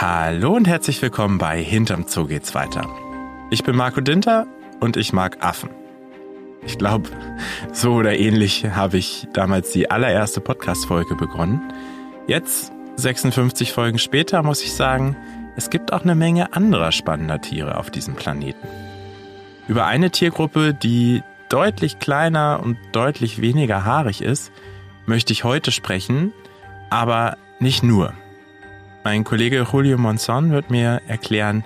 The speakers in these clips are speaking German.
Hallo und herzlich willkommen bei Hinterm Zoo geht's weiter. Ich bin Marco Dinter und ich mag Affen. Ich glaube, so oder ähnlich habe ich damals die allererste Podcast-Folge begonnen. Jetzt, 56 Folgen später, muss ich sagen, es gibt auch eine Menge anderer spannender Tiere auf diesem Planeten. Über eine Tiergruppe, die deutlich kleiner und deutlich weniger haarig ist, möchte ich heute sprechen, aber nicht nur. Mein Kollege Julio Monzon wird mir erklären,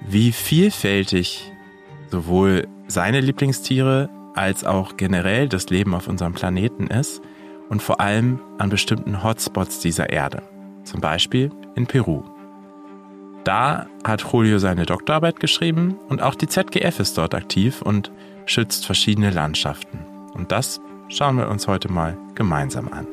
wie vielfältig sowohl seine Lieblingstiere als auch generell das Leben auf unserem Planeten ist und vor allem an bestimmten Hotspots dieser Erde, zum Beispiel in Peru. Da hat Julio seine Doktorarbeit geschrieben und auch die ZGF ist dort aktiv und schützt verschiedene Landschaften. Und das schauen wir uns heute mal gemeinsam an.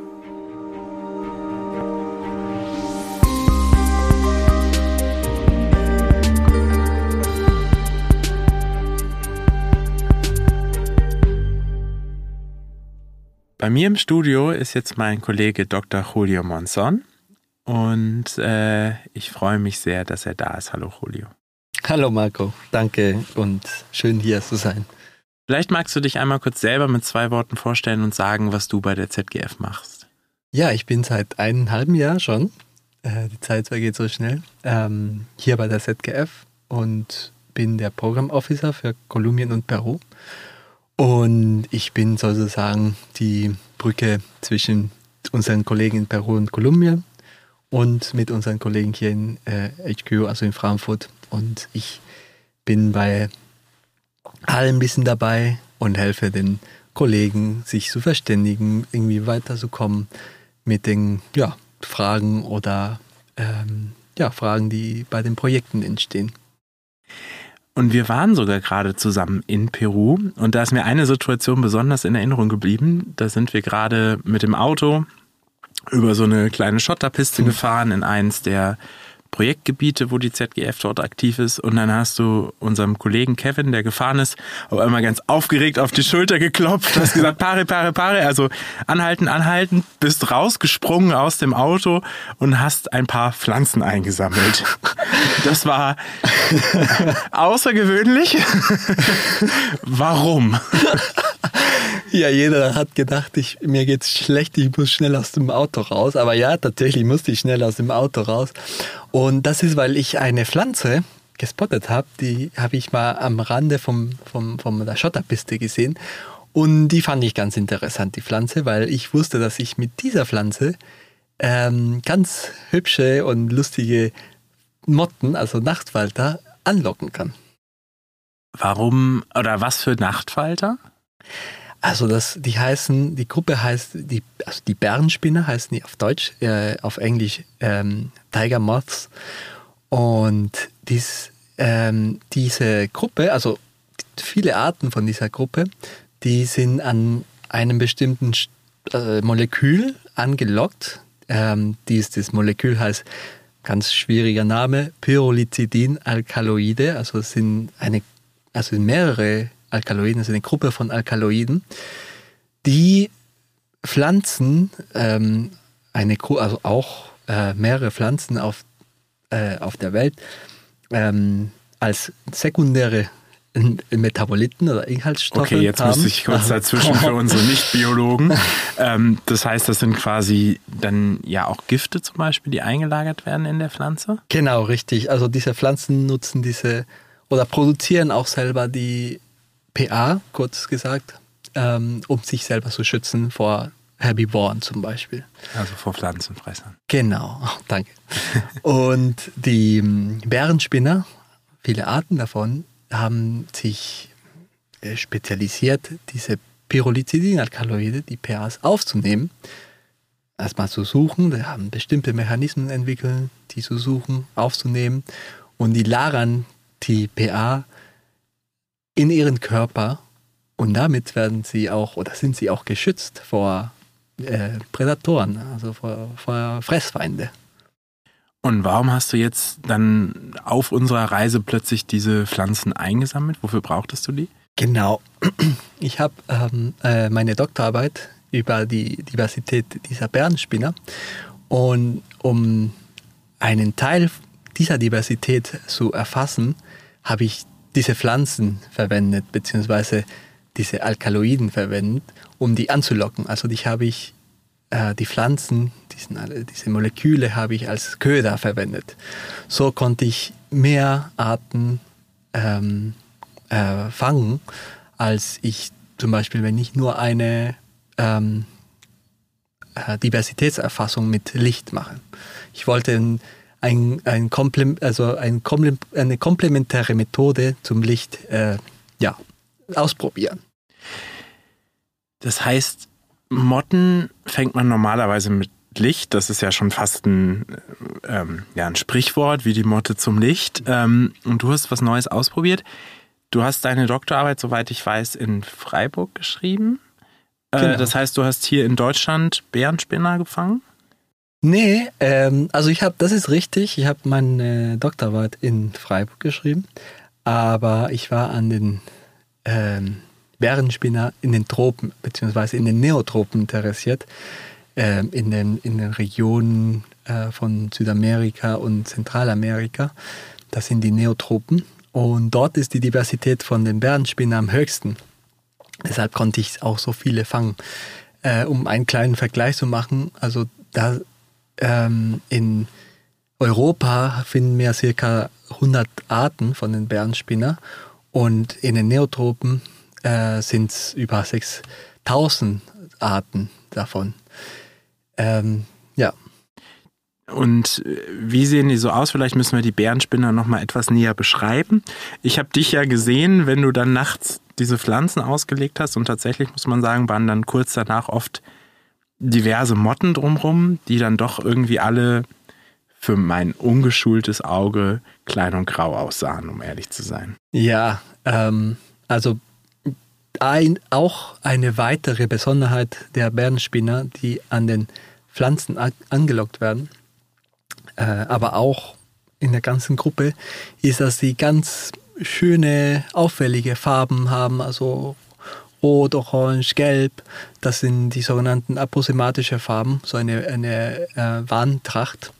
Bei mir im Studio ist jetzt mein Kollege Dr. Julio Monson und äh, ich freue mich sehr, dass er da ist. Hallo Julio. Hallo Marco, danke und schön hier zu sein. Vielleicht magst du dich einmal kurz selber mit zwei Worten vorstellen und sagen, was du bei der ZGF machst. Ja, ich bin seit einem halben Jahr schon, äh, die Zeit vergeht so schnell, ähm, hier bei der ZGF und bin der Programmofficer für Kolumbien und Peru. Und ich bin sozusagen die Brücke zwischen unseren Kollegen in Peru und Kolumbien und mit unseren Kollegen hier in äh, HQ, also in Frankfurt. Und ich bin bei allem ein bisschen dabei und helfe den Kollegen, sich zu verständigen, irgendwie weiterzukommen mit den ja, Fragen oder ähm, ja, Fragen, die bei den Projekten entstehen. Und wir waren sogar gerade zusammen in Peru. Und da ist mir eine Situation besonders in Erinnerung geblieben. Da sind wir gerade mit dem Auto über so eine kleine Schotterpiste mhm. gefahren in eins der Projektgebiete, wo die ZGF dort aktiv ist. Und dann hast du unserem Kollegen Kevin, der gefahren ist, auf einmal ganz aufgeregt auf die Schulter geklopft, hast gesagt, pare, pare, pare, also anhalten, anhalten, bist rausgesprungen aus dem Auto und hast ein paar Pflanzen eingesammelt. Das war außergewöhnlich. Warum? Ja, jeder hat gedacht, ich, mir geht's schlecht, ich muss schnell aus dem Auto raus. Aber ja, tatsächlich musste ich schnell aus dem Auto raus. Und das ist, weil ich eine Pflanze gespottet habe, die habe ich mal am Rande vom, vom, von der Schotterpiste gesehen. Und die fand ich ganz interessant, die Pflanze, weil ich wusste, dass ich mit dieser Pflanze ähm, ganz hübsche und lustige Motten, also Nachtfalter, anlocken kann. Warum oder was für Nachtfalter? Also das, die heißen, die Gruppe heißt, die, also die Bärenspinner heißen die auf Deutsch, äh, auf Englisch ähm, Tiger Moths. Und dies, ähm, diese Gruppe, also viele Arten von dieser Gruppe, die sind an einem bestimmten äh, Molekül angelockt. Ähm, dies, das Molekül heißt, ganz schwieriger Name, Pyrrolizidin-Alkaloide. Also es sind eine, also mehrere Alkaloiden, also eine Gruppe von Alkaloiden, die Pflanzen, ähm, eine, also auch äh, mehrere Pflanzen auf, äh, auf der Welt ähm, als sekundäre Metaboliten oder Inhaltsstoffe. Okay, jetzt haben. müsste ich kurz dazwischen für unsere Nicht-Biologen. ähm, das heißt, das sind quasi dann ja auch Gifte zum Beispiel, die eingelagert werden in der Pflanze? Genau, richtig. Also diese Pflanzen nutzen diese oder produzieren auch selber die PA, kurz gesagt, ähm, um sich selber zu schützen vor Herbivoren zum Beispiel. Also vor Pflanzenfressern. Genau, danke. Und die ähm, Bärenspinner, viele Arten davon, haben sich äh, spezialisiert, diese Pyrrolizidin-Alkaloide, die PAs, aufzunehmen, erstmal zu suchen. Die haben bestimmte Mechanismen entwickelt, die zu suchen, aufzunehmen. Und die lagern die PA in ihren Körper und damit werden sie auch oder sind sie auch geschützt vor äh, Prädatoren, also vor, vor Fressfeinde. Und warum hast du jetzt dann auf unserer Reise plötzlich diese Pflanzen eingesammelt? Wofür brauchtest du die? Genau. Ich habe ähm, äh, meine Doktorarbeit über die Diversität dieser Bärenspinner und um einen Teil dieser Diversität zu erfassen, habe ich diese Pflanzen verwendet, beziehungsweise diese Alkaloiden verwendet, um die anzulocken. Also die habe ich, äh, die Pflanzen, diesen, diese Moleküle habe ich als Köder verwendet. So konnte ich mehr Arten ähm, äh, fangen, als ich zum Beispiel, wenn ich nur eine ähm, äh, Diversitätserfassung mit Licht mache. Ich wollte ein, ein, Komplem also ein Komplem eine komplementäre Methode zum Licht äh, ja, ausprobieren. Das heißt, Motten fängt man normalerweise mit Licht. Das ist ja schon fast ein, ähm, ja, ein Sprichwort wie die Motte zum Licht. Ähm, und du hast was Neues ausprobiert. Du hast deine Doktorarbeit, soweit ich weiß, in Freiburg geschrieben. Äh, genau. Das heißt, du hast hier in Deutschland Bärenspinner gefangen? Nee, ähm, also ich habe, das ist richtig, ich habe meine Doktorarbeit in Freiburg geschrieben, aber ich war an den ähm, Bärenspinner in den Tropen, beziehungsweise in den Neotropen interessiert, ähm, in, den, in den Regionen äh, von Südamerika und Zentralamerika. Das sind die Neotropen. Und dort ist die Diversität von den Bärenspinnen am höchsten. Deshalb konnte ich auch so viele fangen. Äh, um einen kleinen Vergleich zu machen, also da ähm, in Europa finden wir circa 100 Arten von den Bärenspinner und in den Neotropen äh, sind es über 6000 Arten davon. Ähm, ja. Und äh, wie sehen die so aus? Vielleicht müssen wir die Bärenspinner noch mal etwas näher beschreiben. Ich habe dich ja gesehen, wenn du dann nachts diese Pflanzen ausgelegt hast und tatsächlich muss man sagen, waren dann kurz danach oft diverse Motten drumrum, die dann doch irgendwie alle für mein ungeschultes Auge klein und grau aussahen, um ehrlich zu sein. Ja, ähm, also ein, auch eine weitere Besonderheit der Bärenspinner, die an den Pflanzen angelockt werden, äh, aber auch in der ganzen Gruppe, ist, dass sie ganz schöne, auffällige Farben haben, also Rot, Orange, Gelb. Das sind die sogenannten aposematische Farben, so eine, eine äh, Warntracht.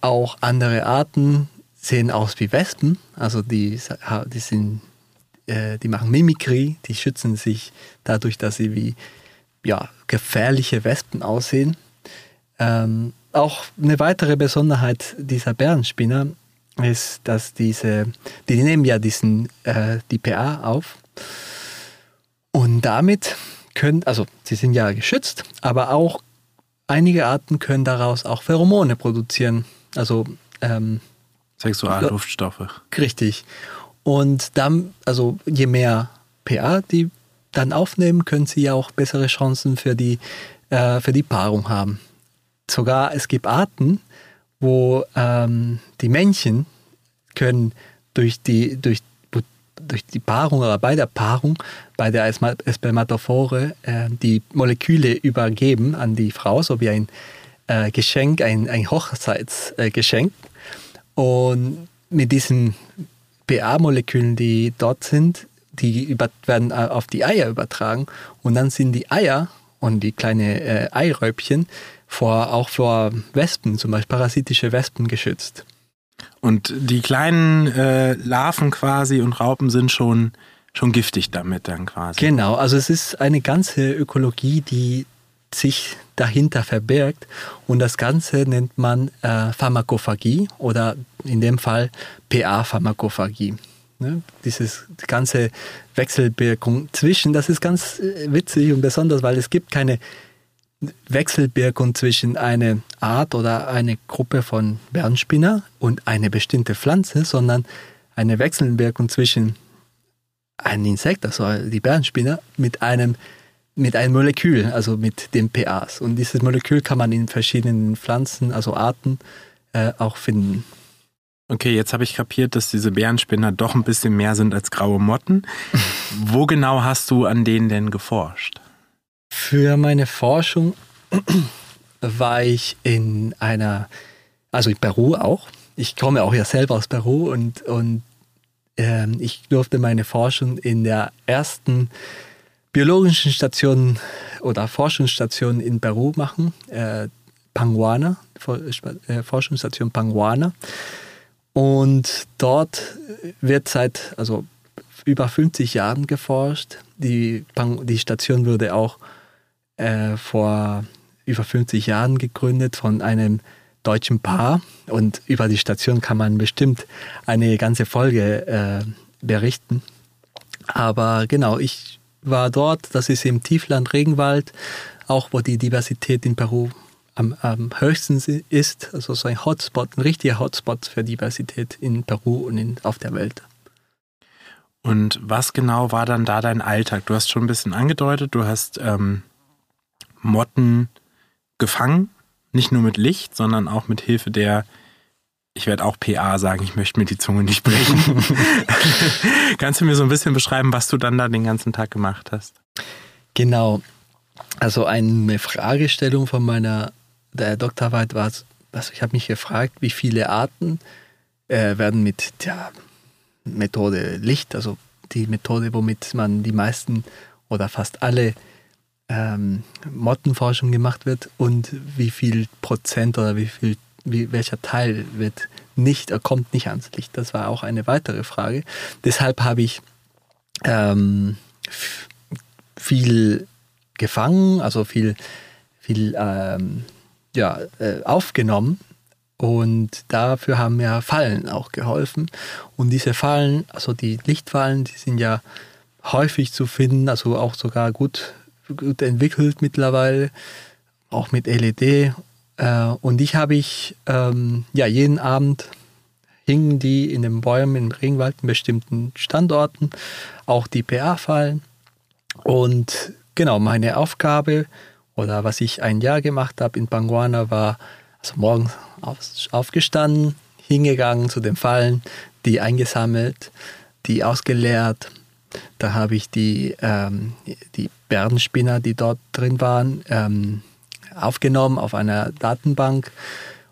Auch andere Arten sehen aus wie Wespen, also die, die, sind, äh, die machen Mimikrie, die schützen sich dadurch, dass sie wie ja, gefährliche Wespen aussehen. Ähm, auch eine weitere Besonderheit dieser Bärenspinner ist, dass diese, die nehmen ja diesen, äh, die PA auf und damit können, also sie sind ja geschützt, aber auch einige Arten können daraus auch Pheromone produzieren. Also ähm, Sexualduftstoffe. Richtig. Und dann, also je mehr PA die dann aufnehmen, können sie ja auch bessere Chancen für die, äh, für die Paarung haben. Sogar es gibt Arten, wo ähm, die Männchen können durch die, durch durch die Paarung oder bei der Paarung, bei der Spermatophore, äh, die Moleküle übergeben an die Frau, so wie ein äh, Geschenk, ein, ein Hochzeitsgeschenk. Und mit diesen PA-Molekülen, die dort sind, die über, werden äh, auf die Eier übertragen und dann sind die Eier und die kleinen äh, Eiräubchen vor, auch vor Wespen, zum Beispiel parasitische Wespen geschützt. Und die kleinen äh, Larven quasi und Raupen sind schon, schon giftig damit dann quasi. Genau, also es ist eine ganze Ökologie, die sich dahinter verbirgt. Und das Ganze nennt man äh, Pharmakophagie oder in dem Fall PA-Pharmakophagie. Ne? Dieses ganze Wechselwirkung zwischen, das ist ganz äh, witzig und besonders, weil es gibt keine Wechselwirkung zwischen einer Art oder eine Gruppe von Bärenspinner und eine bestimmte Pflanze, sondern eine Wechselwirkung zwischen einem Insekt, also die Bärenspinner, mit einem, mit einem Molekül, also mit den PAs. Und dieses Molekül kann man in verschiedenen Pflanzen, also Arten, äh, auch finden. Okay, jetzt habe ich kapiert, dass diese Bärenspinner doch ein bisschen mehr sind als graue Motten. Wo genau hast du an denen denn geforscht? Für meine Forschung war ich in einer, also in Peru auch. Ich komme auch ja selber aus Peru und, und äh, ich durfte meine Forschung in der ersten biologischen Station oder Forschungsstation in Peru machen, äh, Panguana, äh, Forschungsstation Panguana. Und dort wird seit also über 50 Jahren geforscht. Die, die Station wurde auch äh, vor über 50 Jahren gegründet von einem deutschen Paar. Und über die Station kann man bestimmt eine ganze Folge äh, berichten. Aber genau, ich war dort, das ist im Tiefland Regenwald, auch wo die Diversität in Peru am, am höchsten ist. Also so ein Hotspot, ein richtiger Hotspot für Diversität in Peru und in, auf der Welt. Und was genau war dann da dein Alltag? Du hast schon ein bisschen angedeutet, du hast ähm, Motten gefangen, nicht nur mit Licht, sondern auch mit Hilfe der, ich werde auch PA sagen, ich möchte mir die Zunge nicht brechen. Kannst du mir so ein bisschen beschreiben, was du dann da den ganzen Tag gemacht hast? Genau. Also eine Fragestellung von meiner der Doktorarbeit war, also ich habe mich gefragt, wie viele Arten äh, werden mit der Methode Licht, also die Methode, womit man die meisten oder fast alle ähm, Mottenforschung gemacht wird und wie viel Prozent oder wie viel, wie, welcher Teil wird nicht, er kommt nicht ans Licht. Das war auch eine weitere Frage. Deshalb habe ich ähm, viel gefangen, also viel, viel ähm, ja, äh, aufgenommen und dafür haben mir Fallen auch geholfen. Und diese Fallen, also die Lichtfallen, die sind ja häufig zu finden, also auch sogar gut, gut entwickelt mittlerweile, auch mit LED. Äh, und die habe ich ähm, ja jeden Abend hingen die in den Bäumen im Regenwald in bestimmten Standorten, auch die PA-Fallen. Und genau, meine Aufgabe oder was ich ein Jahr gemacht habe in Banguana war, also morgens aufgestanden, hingegangen zu den Fallen, die eingesammelt, die ausgeleert. Da habe ich die, ähm, die Bärenspinner, die dort drin waren, ähm, aufgenommen auf einer Datenbank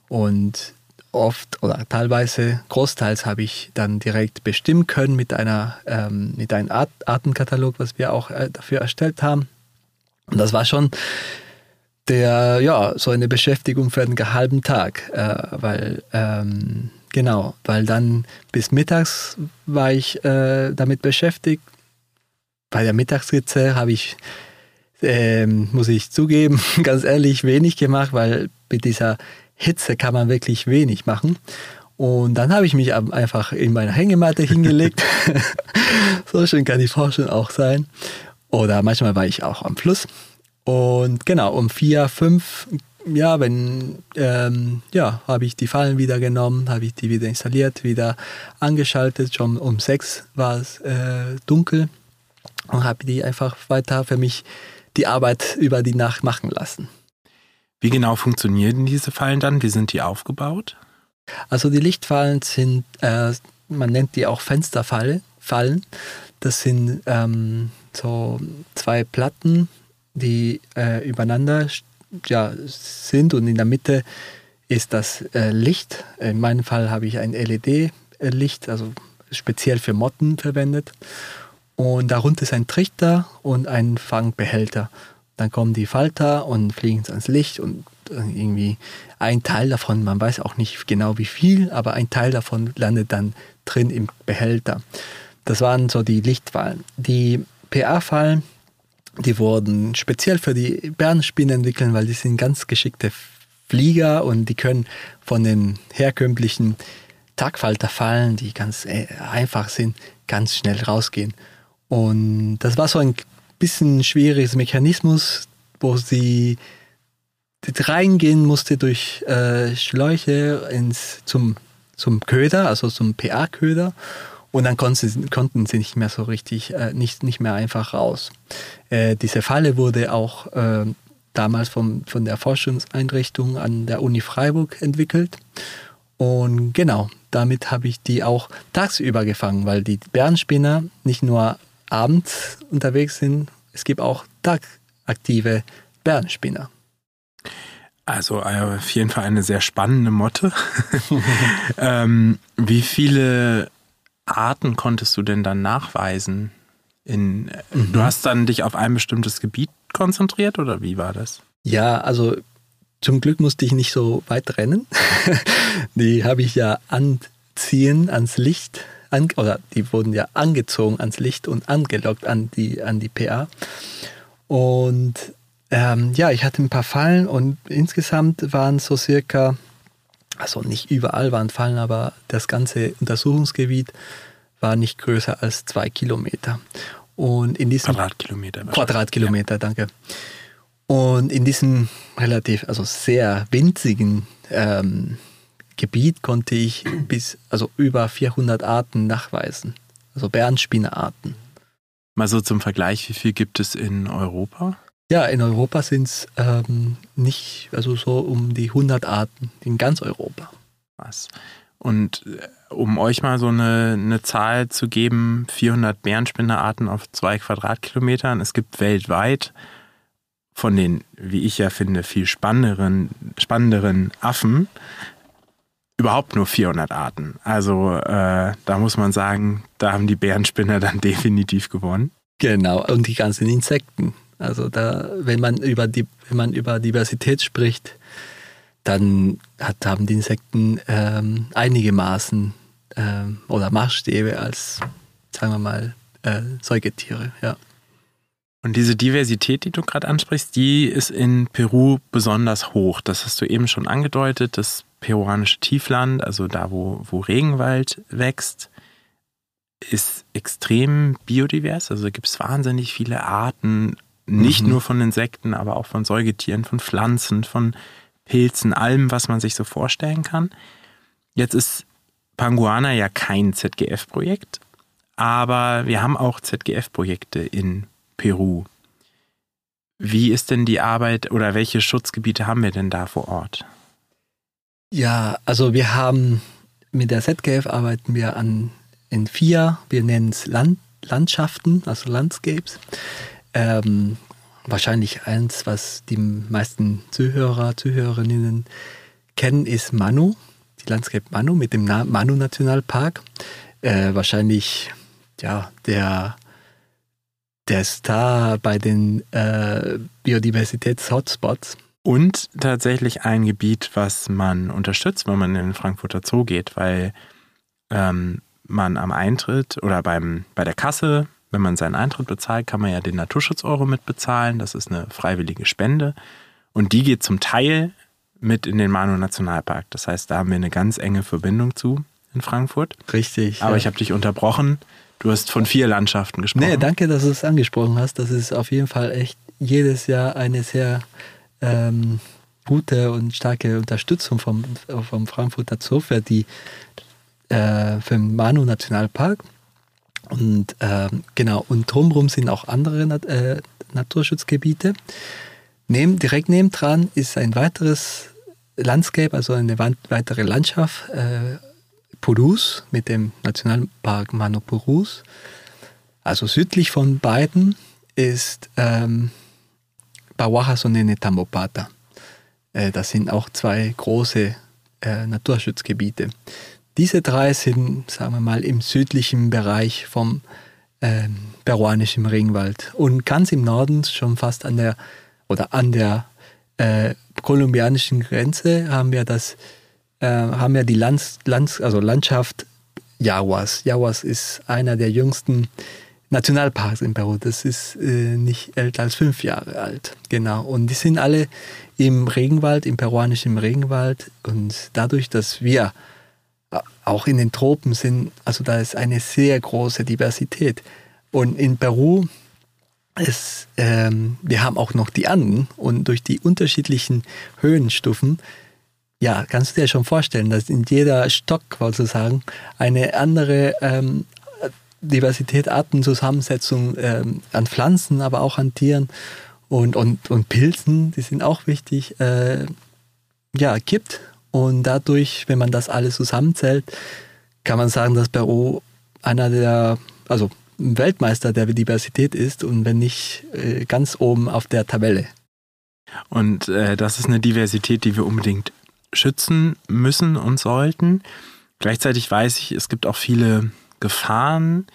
und oft oder teilweise, großteils habe ich dann direkt bestimmen können mit, einer, ähm, mit einem Art Artenkatalog, was wir auch äh, dafür erstellt haben. Und das war schon der, ja, so eine Beschäftigung für einen halben Tag, äh, weil, ähm, genau, weil dann bis mittags war ich äh, damit beschäftigt. Bei der Mittagsritze habe ich, äh, muss ich zugeben, ganz ehrlich wenig gemacht, weil mit dieser Hitze kann man wirklich wenig machen. Und dann habe ich mich einfach in meine Hängematte hingelegt. so schön kann die Forschung auch sein. Oder manchmal war ich auch am Fluss. Und genau, um vier, fünf, ja, wenn, ähm, ja, habe ich die Fallen wieder genommen, habe ich die wieder installiert, wieder angeschaltet. Schon um sechs war es äh, dunkel und habe die einfach weiter für mich die Arbeit über die Nacht machen lassen. Wie genau funktionieren diese Fallen dann? Wie sind die aufgebaut? Also die Lichtfallen sind, äh, man nennt die auch Fensterfallen. Fallen. Das sind ähm, so zwei Platten, die äh, übereinander ja, sind und in der Mitte ist das äh, Licht. In meinem Fall habe ich ein LED-Licht, also speziell für Motten verwendet. Und darunter ist ein Trichter und ein Fangbehälter. Dann kommen die Falter und fliegen ans Licht und irgendwie ein Teil davon, man weiß auch nicht genau wie viel, aber ein Teil davon landet dann drin im Behälter. Das waren so die Lichtfallen. Die PA-Fallen, die wurden speziell für die Bärenspinnen entwickelt, weil die sind ganz geschickte Flieger und die können von den herkömmlichen Tagfalterfallen, die ganz äh, einfach sind, ganz schnell rausgehen. Und das war so ein bisschen schwieriges Mechanismus, wo sie reingehen musste durch äh, Schläuche ins, zum, zum Köder, also zum PA-Köder. Und dann konnten sie, konnten sie nicht mehr so richtig, äh, nicht, nicht mehr einfach raus. Äh, diese Falle wurde auch äh, damals vom, von der Forschungseinrichtung an der Uni Freiburg entwickelt. Und genau, damit habe ich die auch tagsüber gefangen, weil die Bärenspinner nicht nur abends unterwegs sind, es gibt auch tagaktive Bärenspinner. Also äh, auf jeden Fall eine sehr spannende Motte. ähm, wie viele Arten konntest du denn dann nachweisen? In, mhm. Du hast dann dich auf ein bestimmtes Gebiet konzentriert oder wie war das? Ja, also zum Glück musste ich nicht so weit rennen. Die habe ich ja an, ziehen ans Licht, an, oder die wurden ja angezogen ans Licht und angelockt an die, an die PA. Und ähm, ja, ich hatte ein paar Fallen und insgesamt waren so circa, also nicht überall waren Fallen, aber das ganze Untersuchungsgebiet war nicht größer als zwei Kilometer. Und in diesem Quadratkilometer. Quadratkilometer, ja. danke. Und in diesem relativ, also sehr winzigen ähm, Gebiet konnte ich bis, also über 400 Arten nachweisen. Also Bärenspinnerarten. Mal so zum Vergleich, wie viel gibt es in Europa? Ja, in Europa sind es ähm, nicht, also so um die 100 Arten in ganz Europa. Was? Und äh, um euch mal so eine, eine Zahl zu geben, 400 Bärenspinnerarten auf zwei Quadratkilometern. Es gibt weltweit von den, wie ich ja finde, viel spannenderen, spannenderen Affen überhaupt nur 400 Arten. Also äh, da muss man sagen, da haben die Bärenspinner dann definitiv gewonnen. Genau, und die ganzen Insekten. Also da, wenn man über die, wenn man über Diversität spricht, dann hat, haben die Insekten ähm, einige Maßen ähm, oder Maßstäbe als, sagen wir mal, äh, Säugetiere, ja. Und diese Diversität, die du gerade ansprichst, die ist in Peru besonders hoch. Das hast du eben schon angedeutet. Das peruanische Tiefland, also da, wo, wo Regenwald wächst, ist extrem biodivers. Also gibt es wahnsinnig viele Arten, nicht mhm. nur von Insekten, aber auch von Säugetieren, von Pflanzen, von Pilzen, allem, was man sich so vorstellen kann. Jetzt ist Panguana ja kein ZGF-Projekt, aber wir haben auch ZGF-Projekte in Peru. Wie ist denn die Arbeit oder welche Schutzgebiete haben wir denn da vor Ort? Ja, also wir haben mit der ZGF arbeiten wir an in vier, wir nennen es Land, Landschaften, also Landscapes. Ähm, wahrscheinlich eins, was die meisten Zuhörer, Zuhörerinnen kennen, ist Manu, die Landscape Manu mit dem Manu Nationalpark. Äh, wahrscheinlich ja der der Star bei den äh, Biodiversitäts-Hotspots. Und tatsächlich ein Gebiet, was man unterstützt, wenn man in den Frankfurter Zoo geht, weil ähm, man am Eintritt oder beim, bei der Kasse wenn man seinen Eintritt bezahlt, kann man ja den Naturschutz-Euro mitbezahlen. Das ist eine freiwillige Spende. Und die geht zum Teil mit in den Manu Nationalpark. Das heißt, da haben wir eine ganz enge Verbindung zu in Frankfurt. Richtig. Aber ja. ich habe dich unterbrochen. Du hast von vier Landschaften gesprochen. Nee, danke, dass du es angesprochen hast. Das ist auf jeden Fall echt jedes Jahr eine sehr ähm, gute und starke Unterstützung vom, vom Frankfurter Zoo für, die, äh, für den Manu Nationalpark. Und ähm, genau, und drumherum sind auch andere Nat äh, Naturschutzgebiete. Neben, direkt nebendran ist ein weiteres Landscape, also eine weitere Landschaft, äh, Purus mit dem Nationalpark Mano Purus. Also südlich von beiden ist ähm, Sonene Tambopata. Äh, das sind auch zwei große äh, Naturschutzgebiete. Diese drei sind, sagen wir mal, im südlichen Bereich vom ähm, peruanischen Regenwald. Und ganz im Norden, schon fast an der oder an der äh, kolumbianischen Grenze, haben wir das, äh, haben wir die Lands, Lands, also Landschaft Yaguas. Yaguas ist einer der jüngsten Nationalparks in Peru. Das ist äh, nicht älter als fünf Jahre alt. Genau. Und die sind alle im Regenwald, im peruanischen Regenwald. Und dadurch, dass wir auch in den Tropen sind, also da ist eine sehr große Diversität. Und in Peru ist, ähm, wir haben auch noch die Anden und durch die unterschiedlichen Höhenstufen, ja, kannst du dir schon vorstellen, dass in jeder Stock sozusagen eine andere ähm, Diversität, Artenzusammensetzung ähm, an Pflanzen, aber auch an Tieren und, und, und Pilzen, die sind auch wichtig, äh, ja, gibt. Und dadurch, wenn man das alles zusammenzählt, kann man sagen, dass Peru einer der, also Weltmeister der Diversität ist und wenn nicht äh, ganz oben auf der Tabelle. Und äh, das ist eine Diversität, die wir unbedingt schützen müssen und sollten. Gleichzeitig weiß ich, es gibt auch viele Gefahren.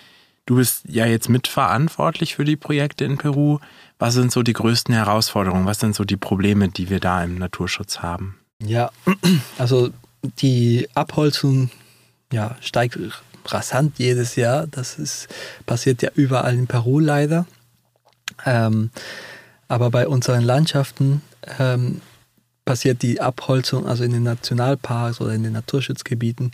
Du bist ja jetzt mitverantwortlich für die Projekte in Peru. Was sind so die größten Herausforderungen? Was sind so die Probleme, die wir da im Naturschutz haben? Ja, also die Abholzung ja, steigt rasant jedes Jahr. Das ist, passiert ja überall in Peru leider. Ähm, aber bei unseren Landschaften ähm, passiert die Abholzung, also in den Nationalparks oder in den Naturschutzgebieten,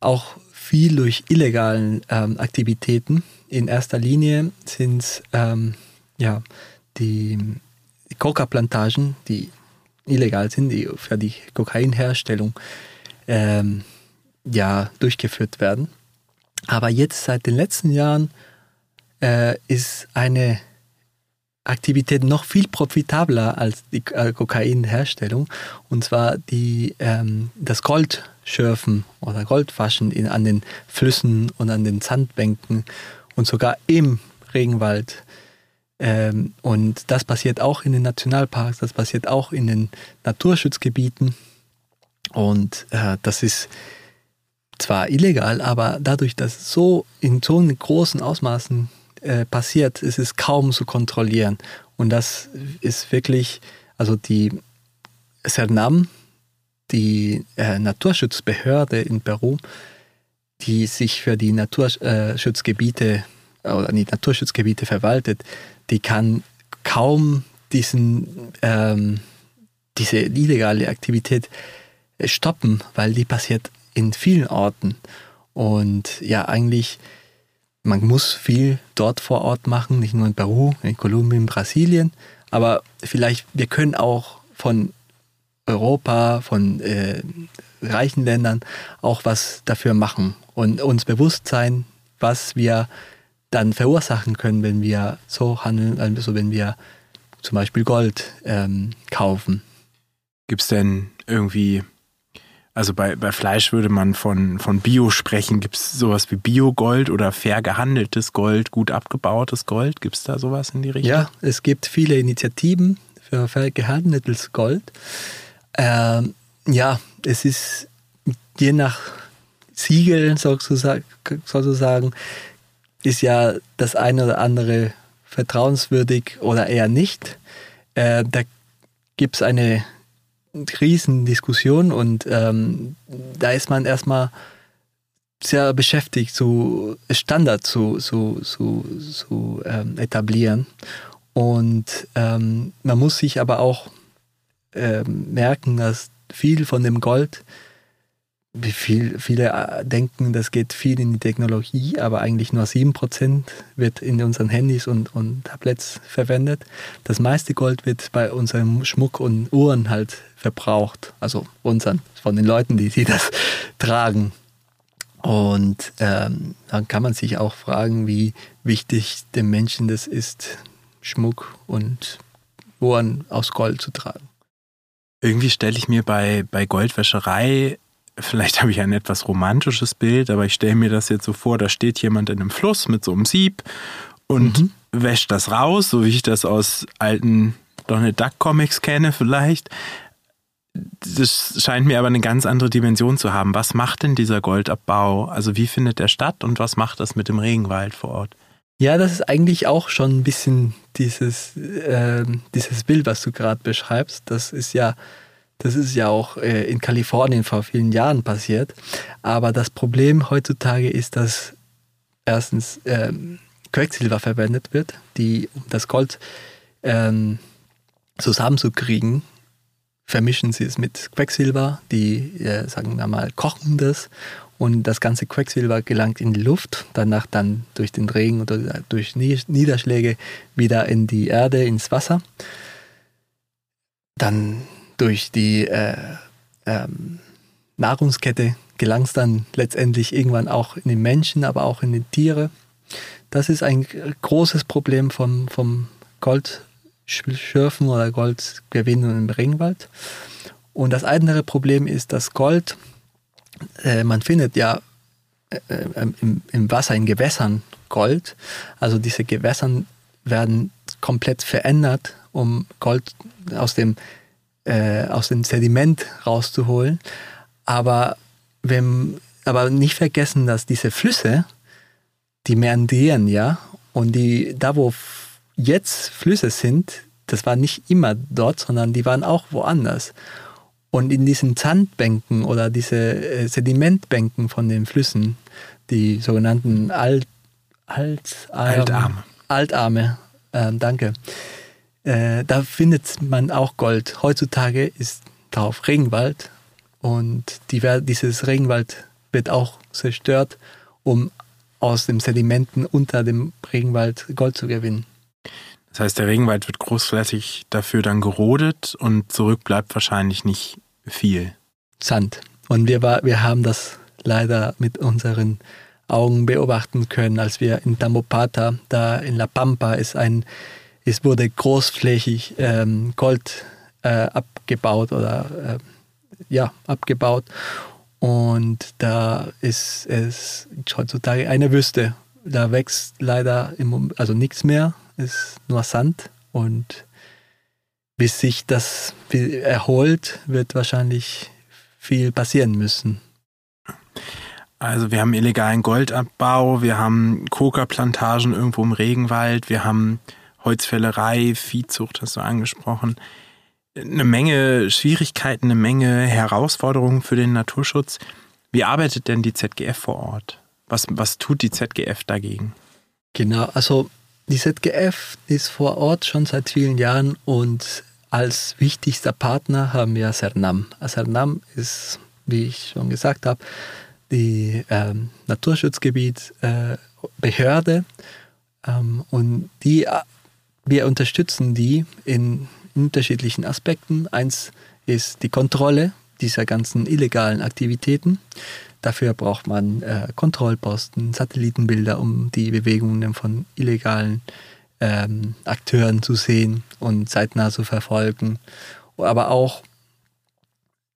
auch viel durch illegalen ähm, Aktivitäten. In erster Linie sind es ähm, ja, die Coca-Plantagen, die illegal sind, die für die Kokainherstellung ähm, ja, durchgeführt werden. Aber jetzt seit den letzten Jahren äh, ist eine Aktivität noch viel profitabler als die äh, Kokainherstellung. Und zwar die, ähm, das Goldschürfen oder Goldwaschen in, an den Flüssen und an den Sandbänken und sogar im Regenwald. Ähm, und das passiert auch in den Nationalparks, das passiert auch in den Naturschutzgebieten. Und äh, das ist zwar illegal, aber dadurch, dass es so in so großen Ausmaßen äh, passiert, ist es kaum zu kontrollieren. Und das ist wirklich, also die Cernam, die äh, Naturschutzbehörde in Peru, die sich für die Naturschutzgebiete äh, oder die Naturschutzgebiete verwaltet, die kann kaum diesen, ähm, diese illegale Aktivität stoppen, weil die passiert in vielen Orten. Und ja, eigentlich man muss viel dort vor Ort machen, nicht nur in Peru, in Kolumbien, Brasilien, aber vielleicht wir können auch von Europa, von äh, reichen Ländern auch was dafür machen und uns bewusst sein, was wir dann verursachen können, wenn wir so handeln, also wenn wir zum Beispiel Gold ähm, kaufen. Gibt es denn irgendwie also bei, bei Fleisch würde man von, von Bio sprechen. Gibt es sowas wie Biogold oder fair gehandeltes Gold, gut abgebautes Gold? Gibt es da sowas in die Richtung? Ja, es gibt viele Initiativen für fair gehandeltes Gold. Ähm, ja, es ist je nach Siegel sozusagen, ist ja das eine oder andere vertrauenswürdig oder eher nicht. Äh, da gibt es eine Riesendiskussion und ähm, da ist man erstmal sehr beschäftigt, so Standard zu, zu, zu, zu ähm, etablieren. Und ähm, man muss sich aber auch ähm, merken, dass viel von dem Gold viel, viele äh, denken, das geht viel in die Technologie, aber eigentlich nur 7% wird in unseren Handys und, und Tablets verwendet. Das meiste Gold wird bei unserem Schmuck und Uhren halt verbraucht. Also unseren, von den Leuten, die, die das tragen. Und ähm, dann kann man sich auch fragen, wie wichtig dem Menschen das ist, Schmuck und Uhren aus Gold zu tragen. Irgendwie stelle ich mir bei, bei Goldwäscherei vielleicht habe ich ein etwas romantisches Bild, aber ich stelle mir das jetzt so vor, da steht jemand in einem Fluss mit so einem Sieb und mhm. wäscht das raus, so wie ich das aus alten Donald Duck Comics kenne vielleicht. Das scheint mir aber eine ganz andere Dimension zu haben. Was macht denn dieser Goldabbau? Also wie findet der statt und was macht das mit dem Regenwald vor Ort? Ja, das ist eigentlich auch schon ein bisschen dieses, äh, dieses Bild, was du gerade beschreibst. Das ist ja das ist ja auch äh, in Kalifornien vor vielen Jahren passiert. Aber das Problem heutzutage ist, dass erstens ähm, Quecksilber verwendet wird, die, um das Gold ähm, zusammenzukriegen, vermischen sie es mit Quecksilber, die, äh, sagen wir mal, kochen das und das ganze Quecksilber gelangt in die Luft, danach dann durch den Regen oder durch Niederschläge wieder in die Erde, ins Wasser. Dann durch die äh, ähm, Nahrungskette gelangt es dann letztendlich irgendwann auch in den Menschen, aber auch in die Tiere. Das ist ein großes Problem vom, vom Goldschürfen oder Goldgewinnen im Regenwald. Und das andere Problem ist, dass Gold, äh, man findet ja äh, äh im, im Wasser, in Gewässern Gold. Also diese Gewässern werden komplett verändert, um Gold aus dem äh, aus dem Sediment rauszuholen. Aber, wenn, aber nicht vergessen, dass diese Flüsse, die meandrieren, ja, und die, da wo jetzt Flüsse sind, das war nicht immer dort, sondern die waren auch woanders. Und in diesen Sandbänken oder diese äh, Sedimentbänken von den Flüssen, die sogenannten Alt, Alt, Altarme. Altarme, äh, danke. Äh, da findet man auch Gold. Heutzutage ist darauf Regenwald und die, dieses Regenwald wird auch zerstört, um aus den Sedimenten unter dem Regenwald Gold zu gewinnen. Das heißt, der Regenwald wird großflächig dafür dann gerodet und zurück bleibt wahrscheinlich nicht viel. Sand. Und wir, war, wir haben das leider mit unseren Augen beobachten können, als wir in Tamopata, da in La Pampa, ist ein, es wurde großflächig ähm, Gold äh, abgebaut oder äh, ja, abgebaut. Und da ist es heutzutage eine Wüste. Da wächst leider im, also nichts mehr, ist nur Sand. Und bis sich das erholt, wird wahrscheinlich viel passieren müssen. Also wir haben illegalen Goldabbau, wir haben Coca-Plantagen irgendwo im Regenwald, wir haben Holzfällerei, Viehzucht, hast du angesprochen. Eine Menge Schwierigkeiten, eine Menge Herausforderungen für den Naturschutz. Wie arbeitet denn die ZGF vor Ort? Was, was tut die ZGF dagegen? Genau, also die ZGF ist vor Ort schon seit vielen Jahren und als wichtigster Partner haben wir Cernam. Cernam ist, wie ich schon gesagt habe, die ähm, Naturschutzgebietsbehörde äh, ähm, und die, wir unterstützen die in, unterschiedlichen Aspekten. Eins ist die Kontrolle dieser ganzen illegalen Aktivitäten. Dafür braucht man äh, Kontrollposten, Satellitenbilder, um die Bewegungen von illegalen ähm, Akteuren zu sehen und zeitnah zu verfolgen. Aber auch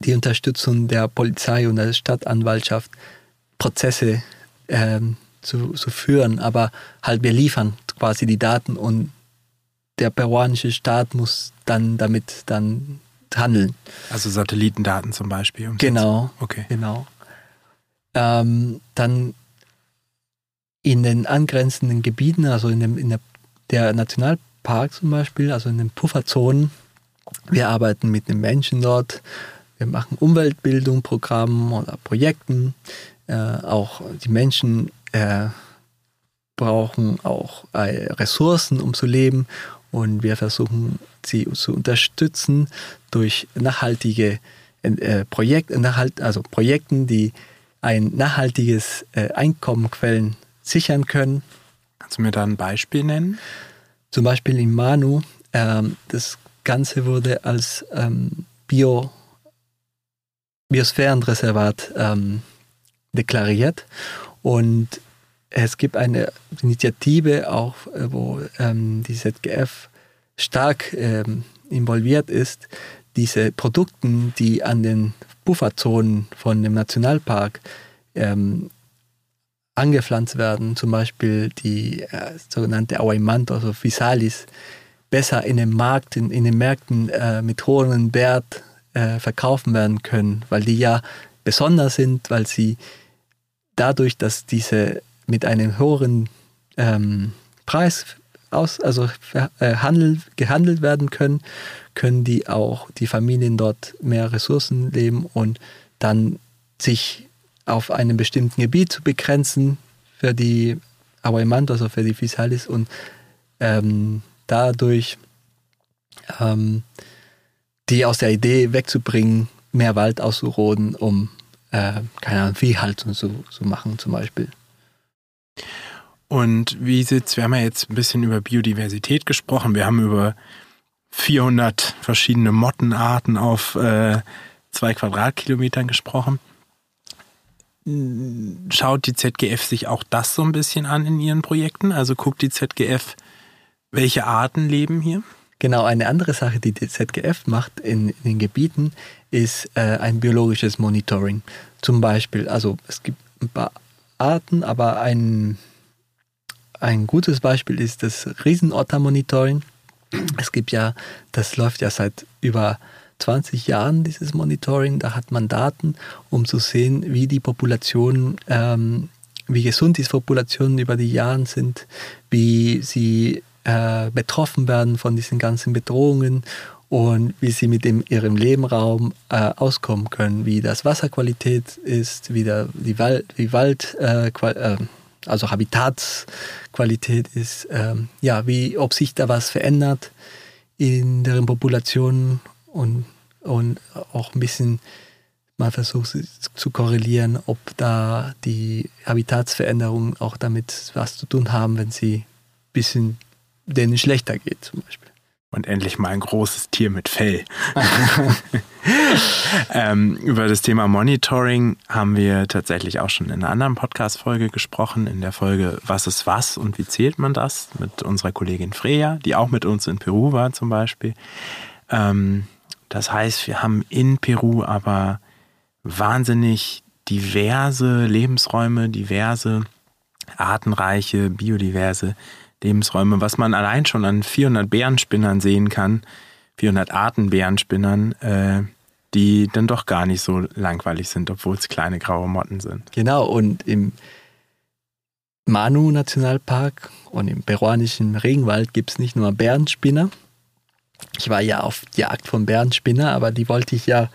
die Unterstützung der Polizei und der Stadtanwaltschaft, Prozesse ähm, zu, zu führen. Aber halt wir liefern quasi die Daten und der peruanische Staat muss dann damit dann handeln. Also Satellitendaten zum Beispiel. Um genau. Okay. Genau. Ähm, dann in den angrenzenden Gebieten, also in, dem, in der der Nationalpark zum Beispiel, also in den Pufferzonen, wir arbeiten mit den Menschen dort, wir machen Umweltbildung, Programmen oder Projekten. Äh, auch die Menschen äh, brauchen auch äh, Ressourcen, um zu leben. Und wir versuchen, sie zu unterstützen durch nachhaltige äh, Projekte, nachhalt, also Projekten, die ein nachhaltiges äh, Einkommenquellen sichern können Kannst du mir da ein Beispiel nennen? Zum Beispiel in Manu, ähm, das Ganze wurde als ähm, Bio, Biosphärenreservat ähm, deklariert und es gibt eine Initiative auch, äh, wo ähm, die ZGF stark ähm, involviert ist, diese Produkte, die an den Pufferzonen von dem Nationalpark ähm, angepflanzt werden, zum Beispiel die äh, sogenannte Auaimant, also Physalis, besser in den Markt, in, in den Märkten äh, mit hohem Wert äh, verkaufen werden können, weil die ja besonders sind, weil sie dadurch, dass diese mit einem höheren ähm, Preis aus, also äh, handel, gehandelt werden können, können die auch die Familien dort mehr Ressourcen leben und dann sich auf einem bestimmten Gebiet zu begrenzen für die Awaimanto, also für die Physalis und ähm, dadurch ähm, die aus der Idee wegzubringen, mehr Wald auszuroden, um äh, keine Ahnung, Viehhaltung zu, zu machen zum Beispiel. Und wie sieht's, wir haben ja jetzt ein bisschen über Biodiversität gesprochen, wir haben über 400 verschiedene Mottenarten auf äh, zwei Quadratkilometern gesprochen schaut die ZGF sich auch das so ein bisschen an in ihren Projekten? Also guckt die ZGF, welche Arten leben hier? Genau, eine andere Sache, die die ZGF macht in, in den Gebieten, ist äh, ein biologisches Monitoring. Zum Beispiel, also es gibt ein paar Arten, aber ein, ein gutes Beispiel ist das Riesenotter-Monitoring. Es gibt ja, das läuft ja seit über 20 Jahren dieses Monitoring. Da hat man Daten, um zu sehen, wie die Populationen, ähm, wie gesund diese Populationen über die Jahre sind, wie sie äh, betroffen werden von diesen ganzen Bedrohungen und wie sie mit dem, ihrem Lebenraum äh, auskommen können, wie das Wasserqualität ist, wie, der, die Wald, wie Wald äh, äh, also Habitatsqualität ist, ähm, ja, wie, ob sich da was verändert in deren Population und, und auch ein bisschen mal versucht zu korrelieren, ob da die Habitatsveränderungen auch damit was zu tun haben, wenn sie ein bisschen denen schlechter geht zum Beispiel. Und endlich mal ein großes Tier mit Fell. ähm, über das Thema Monitoring haben wir tatsächlich auch schon in einer anderen Podcast-Folge gesprochen, in der Folge Was ist was und wie zählt man das mit unserer Kollegin Freya, die auch mit uns in Peru war zum Beispiel. Ähm, das heißt, wir haben in Peru aber wahnsinnig diverse Lebensräume, diverse artenreiche, biodiverse Lebensräume, was man allein schon an 400 Bärenspinnern sehen kann, 400 Arten Bärenspinnern, äh, die dann doch gar nicht so langweilig sind, obwohl es kleine graue Motten sind. Genau, und im Manu-Nationalpark und im peruanischen Regenwald gibt es nicht nur Bärenspinner. Ich war ja auf Jagd von Bärenspinner, aber die wollte ich ja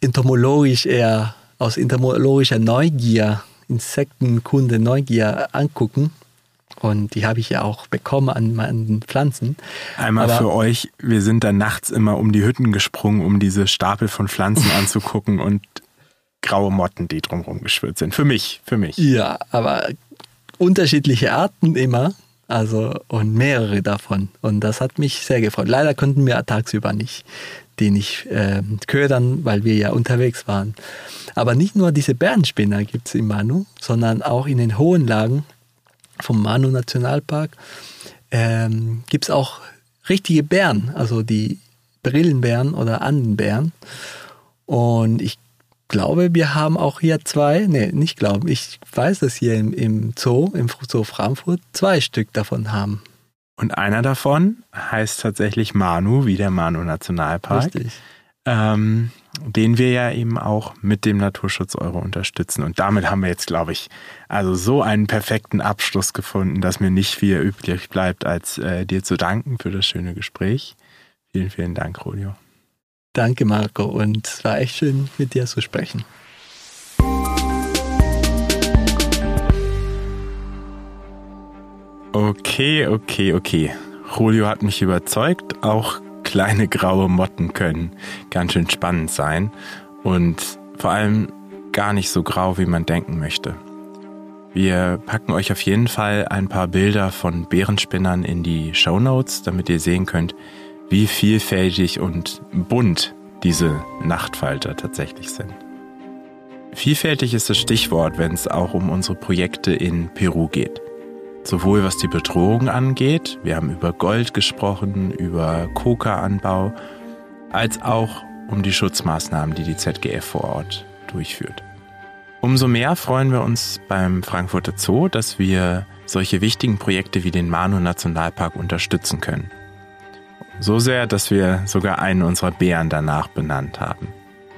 entomologisch eher aus entomologischer Neugier, Insektenkunde Neugier angucken. Und die habe ich ja auch bekommen an meinen Pflanzen. Einmal Aber für euch, wir sind dann nachts immer um die Hütten gesprungen, um diese Stapel von Pflanzen anzugucken und graue Motten, die drumherum geschwirrt sind. Für mich, für mich. Ja, aber unterschiedliche Arten immer. Also und mehrere davon. Und das hat mich sehr gefreut. Leider konnten wir tagsüber nicht die nicht äh, ködern, weil wir ja unterwegs waren. Aber nicht nur diese Bärenspinner gibt es im Manu, sondern auch in den hohen Lagen vom Manu Nationalpark ähm, gibt es auch richtige Bären, also die Brillenbären oder Andenbären. Und ich glaube, wir haben auch hier zwei, nee, nicht glauben, ich weiß, dass hier im, im Zoo, im Zoo Frankfurt, zwei Stück davon haben. Und einer davon heißt tatsächlich Manu, wie der Manu Nationalpark. Richtig. Ähm, den wir ja eben auch mit dem Naturschutz Euro unterstützen. Und damit haben wir jetzt, glaube ich, also so einen perfekten Abschluss gefunden, dass mir nicht viel übrig bleibt, als äh, dir zu danken für das schöne Gespräch. Vielen, vielen Dank, Rodio. Danke, Marco. Und es war echt schön, mit dir zu sprechen. Okay, okay, okay. Julio hat mich überzeugt. Auch kleine graue Motten können ganz schön spannend sein und vor allem gar nicht so grau, wie man denken möchte. Wir packen euch auf jeden Fall ein paar Bilder von Bärenspinnern in die Show Notes, damit ihr sehen könnt, wie vielfältig und bunt diese Nachtfalter tatsächlich sind. Vielfältig ist das Stichwort, wenn es auch um unsere Projekte in Peru geht sowohl was die Bedrohung angeht, wir haben über Gold gesprochen, über Coca-Anbau, als auch um die Schutzmaßnahmen, die die ZGF vor Ort durchführt. Umso mehr freuen wir uns beim Frankfurter Zoo, dass wir solche wichtigen Projekte wie den Manu Nationalpark unterstützen können. So sehr, dass wir sogar einen unserer Bären danach benannt haben.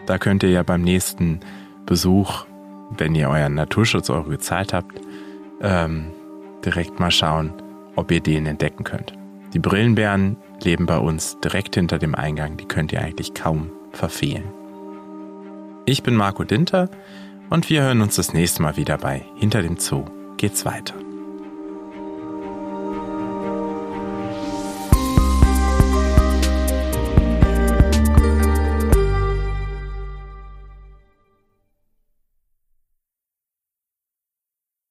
Da könnt ihr ja beim nächsten Besuch, wenn ihr euren Naturschutz eure gezahlt habt, ähm, direkt mal schauen, ob ihr den entdecken könnt. Die Brillenbären leben bei uns direkt hinter dem Eingang, die könnt ihr eigentlich kaum verfehlen. Ich bin Marco Dinter und wir hören uns das nächste Mal wieder bei Hinter dem Zoo geht's weiter.